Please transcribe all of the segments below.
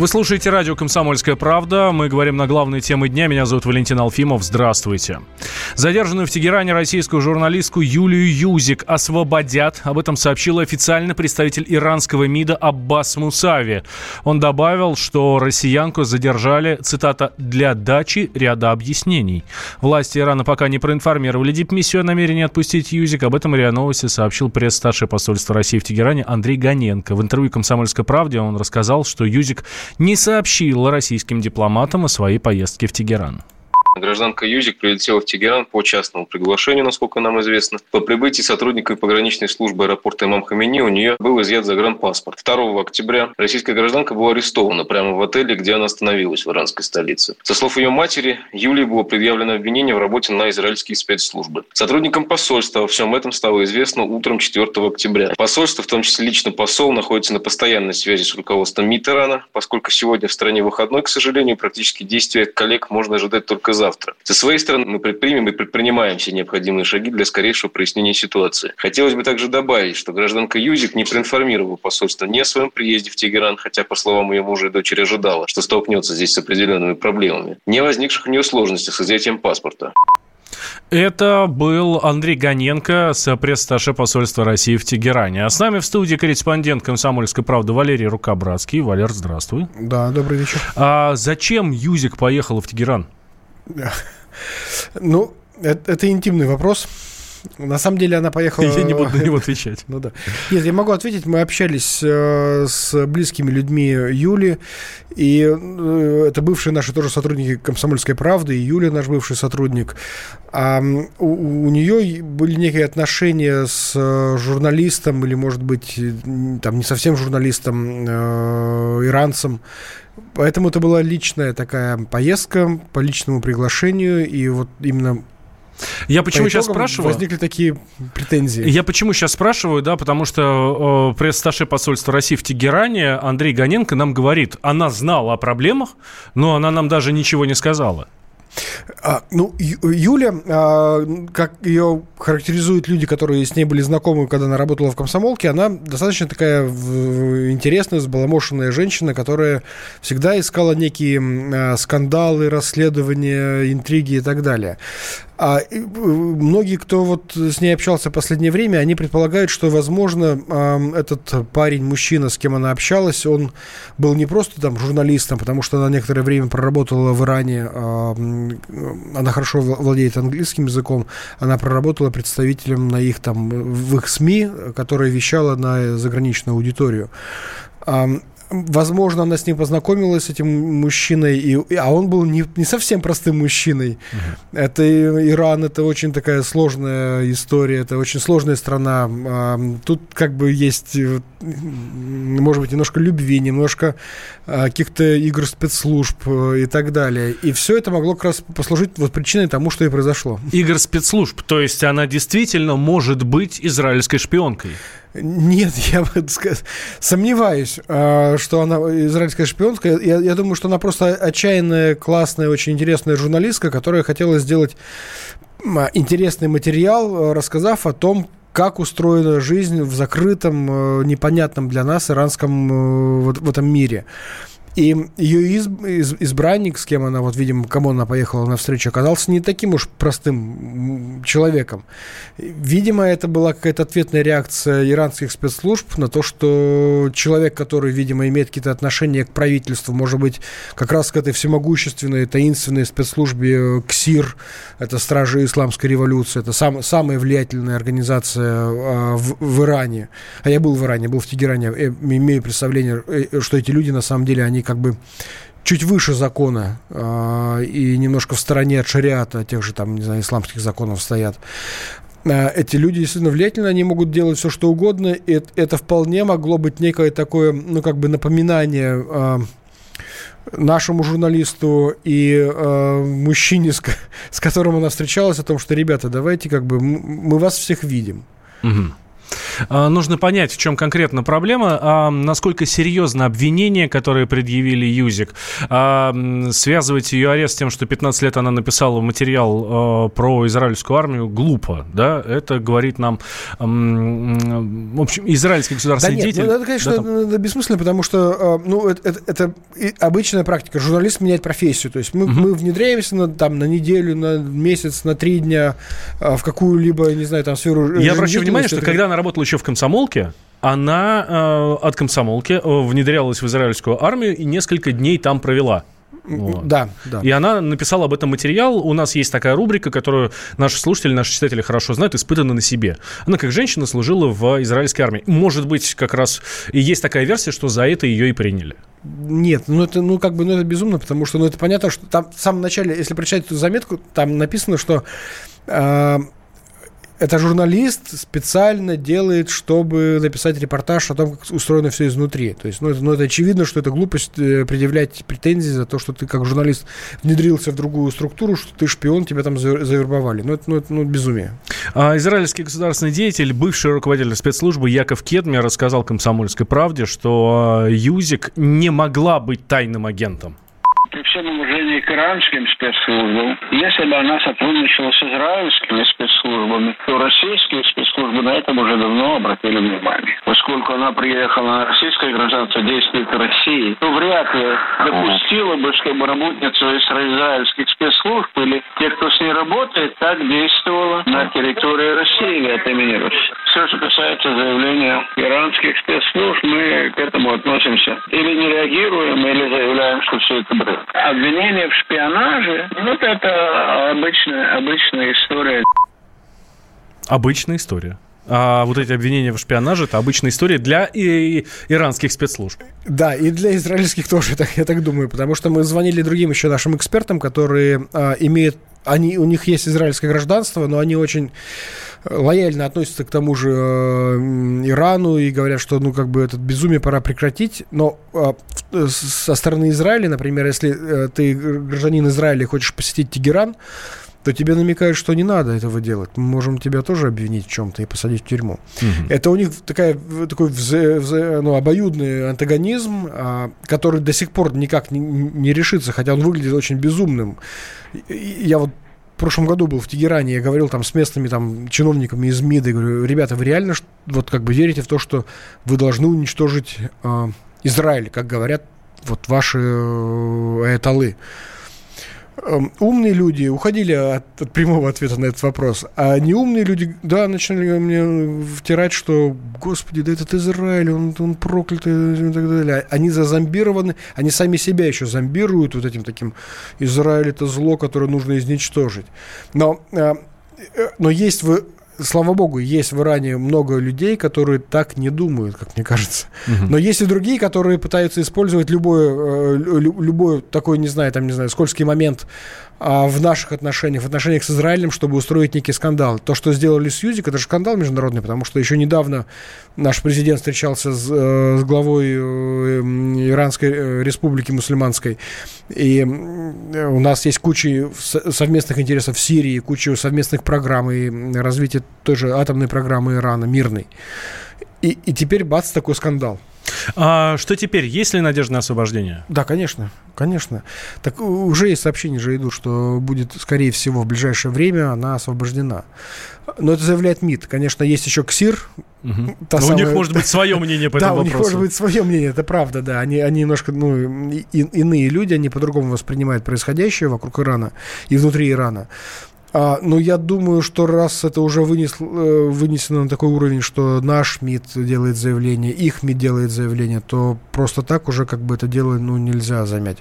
Вы слушаете радио «Комсомольская правда». Мы говорим на главные темы дня. Меня зовут Валентин Алфимов. Здравствуйте. Задержанную в Тегеране российскую журналистку Юлию Юзик освободят. Об этом сообщил официальный представитель иранского МИДа Аббас Мусави. Он добавил, что россиянку задержали, цитата, «для дачи ряда объяснений». Власти Ирана пока не проинформировали дипмиссию о намерении отпустить Юзик. Об этом РИА Новости сообщил пресс-старший посольства России в Тегеране Андрей Ганенко. В интервью «Комсомольской правде» он рассказал, что Юзик не сообщила российским дипломатам о своей поездке в Тегеран. Гражданка Юзик прилетела в Тегеран по частному приглашению, насколько нам известно. По прибытии сотрудниками пограничной службы аэропорта Имам Хамини у нее был изъят загранпаспорт. 2 октября российская гражданка была арестована прямо в отеле, где она остановилась в иранской столице. Со слов ее матери, Юлии было предъявлено обвинение в работе на израильские спецслужбы. Сотрудникам посольства во всем этом стало известно утром 4 октября. Посольство, в том числе лично посол, находится на постоянной связи с руководством МИД Ирана, поскольку сегодня в стране выходной, к сожалению, практически действия коллег можно ожидать только завтра. Со своей стороны мы предпримем и предпринимаем все необходимые шаги для скорейшего прояснения ситуации. Хотелось бы также добавить, что гражданка Юзик не проинформировала посольство ни о своем приезде в Тегеран, хотя, по словам ее мужа и дочери, ожидала, что столкнется здесь с определенными проблемами, не возникших у нее сложностях с изъятием паспорта. Это был Андрей Гоненко с пресс-сташе посольства России в Тегеране. А с нами в студии корреспондент «Комсомольской правды» Валерий Рукобратский. Валер, здравствуй. Да, добрый вечер. А зачем Юзик поехала в Тегеран? Ну, это, это интимный вопрос. На самом деле она поехала... Я не буду на него отвечать. ну да. Нет, я могу ответить. Мы общались э, с близкими людьми Юли, и э, это бывшие наши тоже сотрудники «Комсомольской правды», и Юля наш бывший сотрудник. А у, у нее были некие отношения с э, журналистом, или, может быть, там не совсем журналистом, э, иранцем, Поэтому это была личная такая поездка по личному приглашению, и вот именно я почему сейчас спрашиваю? Возникли такие претензии. Я почему сейчас спрашиваю, да, потому что э, пресс-сташи посольства России в Тегеране Андрей Гоненко нам говорит, она знала о проблемах, но она нам даже ничего не сказала. А, ну, Юля, а, как ее характеризуют люди, которые с ней были знакомы, когда она работала в комсомолке, она достаточно такая интересная, сбаламошенная женщина, которая всегда искала некие а, скандалы, расследования, интриги и так далее. А многие, кто вот с ней общался в последнее время, они предполагают, что, возможно, этот парень, мужчина, с кем она общалась, он был не просто там журналистом, потому что она некоторое время проработала в Иране, она хорошо владеет английским языком, она проработала представителем на их там, в их СМИ, которая вещала на заграничную аудиторию. Возможно, она с ним познакомилась, с этим мужчиной, и, а он был не, не совсем простым мужчиной. Uh-huh. Это Иран, это очень такая сложная история, это очень сложная страна. Тут как бы есть, э, может быть, немножко любви, немножко а, каких-то игр спецслужб э, и так далее. И все это могло как раз послужить вот причиной тому, что и произошло. Игр спецслужб, то есть она действительно может быть израильской шпионкой? Нет, я сомневаюсь, а, что она израильская шпионка. Я, я думаю, что она просто отчаянная, классная, очень интересная журналистка, которая хотела сделать интересный материал, рассказав о том, как устроена жизнь в закрытом, э, непонятном для нас иранском э, в этом мире. И ее из, из, избранник, с кем она, вот, видимо, кому она поехала на встречу, оказался не таким уж простым человеком. Видимо, это была какая-то ответная реакция иранских спецслужб на то, что человек, который, видимо, имеет какие-то отношения к правительству, может быть, как раз к этой всемогущественной, таинственной спецслужбе КСИР, это Стражи Исламской революции, это сам, самая влиятельная организация а, в, в Иране. А я был в Иране, был в Тегеране, имею представление, э, что эти люди, на самом деле, они как бы чуть выше закона э, и немножко в стороне от шариата, тех же там, не знаю, исламских законов стоят. Э, эти люди действительно влиятельны, они могут делать все, что угодно, и это, вполне могло быть некое такое, ну, как бы напоминание э, нашему журналисту и э, мужчине, с, с которым она встречалась, о том, что, ребята, давайте как бы мы вас всех видим. Угу. А, нужно понять, в чем конкретно проблема, а насколько серьезно обвинение, которое предъявили Юзик. А, связывать ее арест с тем, что 15 лет она написала материал а, про израильскую армию, глупо. Да? Это говорит нам, в общем, израильский государственный да нет, деятель. Ну, это, конечно, да, там... бессмысленно, потому что ну, это, это, это обычная практика. Журналист меняет профессию. То есть мы, угу. мы внедряемся на, там, на неделю, на месяц, на три дня в какую-либо, не знаю, там сферу Я обращаю внимание, что когда она работала еще в комсомолке, она э, от комсомолки э, внедрялась в израильскую армию и несколько дней там провела. Вот. Да, да. И она написала об этом материал. У нас есть такая рубрика, которую наши слушатели, наши читатели хорошо знают, испытана на себе. Она как женщина служила в израильской армии. Может быть, как раз и есть такая версия, что за это ее и приняли. Нет, ну это, ну как бы, ну это безумно, потому что, ну это понятно, что там в самом начале, если прочитать эту заметку, там написано, что э, это журналист специально делает, чтобы написать репортаж о том, как устроено все изнутри. То есть, ну это, ну, это очевидно, что это глупость э, предъявлять претензии за то, что ты как журналист внедрился в другую структуру, что ты шпион, тебя там завербовали. Ну это, ну, это ну, безумие. А, израильский государственный деятель, бывший руководитель спецслужбы Яков Кедмер рассказал «Комсомольской правде», что а, Юзик не могла быть тайным агентом при всем уважении к иранским спецслужбам, если бы она сотрудничала с израильскими спецслужбами, то российские спецслужбы на этом уже давно обратили внимание. Поскольку она приехала на российское гражданство, действует в России, то вряд ли допустила бы, чтобы работница израильских спецслужб или те, кто с ней работает, так действовала на территории России от имени России. Все, что касается заявления иранских спецслужб, мы к этому относимся или не реагируем, или заявляем, что все это бред. Обвинение в шпионаже, ну, это обычная, обычная история. Обычная история. А вот эти обвинения в шпионаже это обычная история для и, и, иранских спецслужб. Да, и для израильских тоже, так, я так думаю, потому что мы звонили другим еще нашим экспертам, которые а, имеют, они, у них есть израильское гражданство, но они очень лояльно относятся к тому же э, Ирану и говорят, что ну как бы этот безумие пора прекратить. Но э, со стороны Израиля, например, если э, ты гражданин Израиля и хочешь посетить Тегеран, то тебе намекают, что не надо этого делать. Мы можем тебя тоже обвинить в чем-то и посадить в тюрьму. Угу. Это у них такая, такой вза, вза, ну, обоюдный антагонизм, а, который до сих пор никак не, не решится, хотя он выглядит очень безумным. Я вот в прошлом году был в Тегеране, я говорил там с местными там чиновниками из МИДа, говорю, ребята, вы реально вот как бы верите в то, что вы должны уничтожить э, Израиль, как говорят вот ваши э, эталы? Эм, умные люди уходили от, от прямого ответа на этот вопрос, а неумные люди, да, начали мне втирать, что, господи, да этот Израиль, он, он проклятый и так далее. Они зазомбированы, они сами себя еще зомбируют вот этим таким Израиль это зло, которое нужно изничтожить. Но, э, э, но есть слава богу, есть в Иране много людей, которые так не думают, как мне кажется. Угу. Но есть и другие, которые пытаются использовать любой, э, любой такой, не знаю, там, не знаю, скользкий момент в наших отношениях, в отношениях с Израилем, чтобы устроить некий скандал. То, что сделали с Юзик, это же скандал международный, потому что еще недавно наш президент встречался с, э, с главой э, Иранской республики мусульманской, и у нас есть куча совместных интересов в Сирии, куча совместных программ и развитие той же атомной программы Ирана, мирной. И, и теперь бац, такой скандал. А что теперь? Есть ли надежда на освобождение? Да, конечно, конечно. Так уже есть сообщения же идут, что будет, скорее всего, в ближайшее время она освобождена. Но это заявляет МИД. Конечно, есть еще КСИР. Угу. Но самая... у них может быть свое мнение по этому вопросу. Да, у них может быть свое мнение, это правда, да. Они, они немножко, ну, и, иные люди, они по-другому воспринимают происходящее вокруг Ирана и внутри Ирана. А, ну, я думаю, что раз это уже вынес, э, вынесено на такой уровень, что наш МИД делает заявление, их МИД делает заявление, то просто так уже как бы это дело ну, нельзя замять.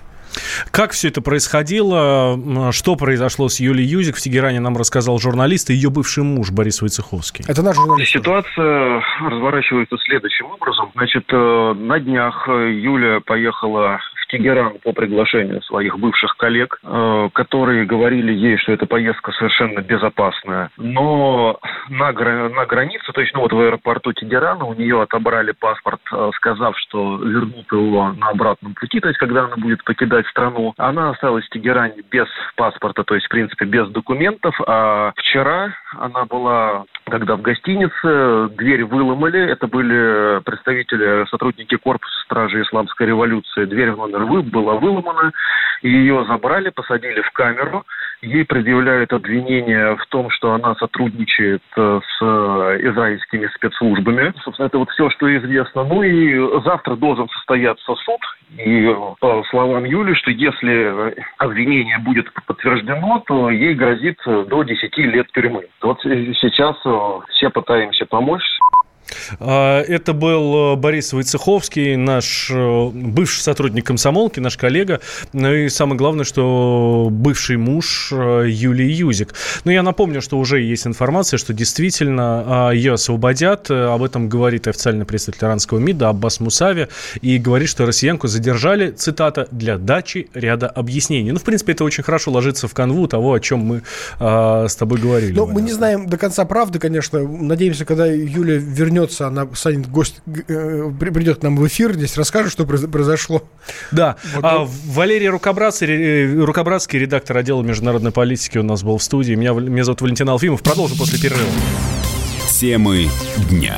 Как все это происходило? Что произошло с Юлией Юзик в Тегеране, нам рассказал журналист и ее бывший муж Борис Войцеховский. Это наш журналист. Ситуация разворачивается следующим образом. Значит, э, на днях Юля поехала Тегеран по приглашению своих бывших коллег, э, которые говорили ей, что эта поездка совершенно безопасная. Но на, гра- на границе, то есть ну вот в аэропорту Тегерана у нее отобрали паспорт, э, сказав, что вернут его на обратном пути, то есть когда она будет покидать страну. Она осталась в Тегеране без паспорта, то есть, в принципе, без документов. А вчера она была, когда в гостинице, дверь выломали. Это были представители, сотрудники корпуса стражи исламской революции. Дверь в номер была выломана. Ее забрали, посадили в камеру. Ей предъявляют обвинение в том, что она сотрудничает э, с э, израильскими спецслужбами. Собственно, это вот все, что известно. Ну и завтра должен состояться суд. И по словам Юли, что если обвинение будет подтверждено, то ей грозит до 10 лет тюрьмы. Вот сейчас э, все пытаемся помочь. А, это был э, Борис Войцеховский, наш э, бывший сотрудник комсомолки, наш коллега. Ну и самое главное, что бывший муж э, Юлии Юзик. Но я напомню, что уже есть информация, что действительно а, ее освободят. Об этом говорит официальный представитель иранского МИДа Аббас Мусави. И говорит, что россиянку задержали, цитата, для дачи ряда объяснений. Ну, в принципе, это очень хорошо ложится в канву того, о чем мы а, с тобой говорили. Ну, мы не знаем до конца правды, конечно. Надеемся, когда Юля вернется вернется, она станет гость, э, придет к нам в эфир, здесь расскажет, что произошло. Да. Вот. А, Валерий Рукобратский, э, Рукобратский, редактор отдела международной политики у нас был в студии. Меня, меня зовут Валентин Алфимов. Продолжим после перерыва. Темы дня.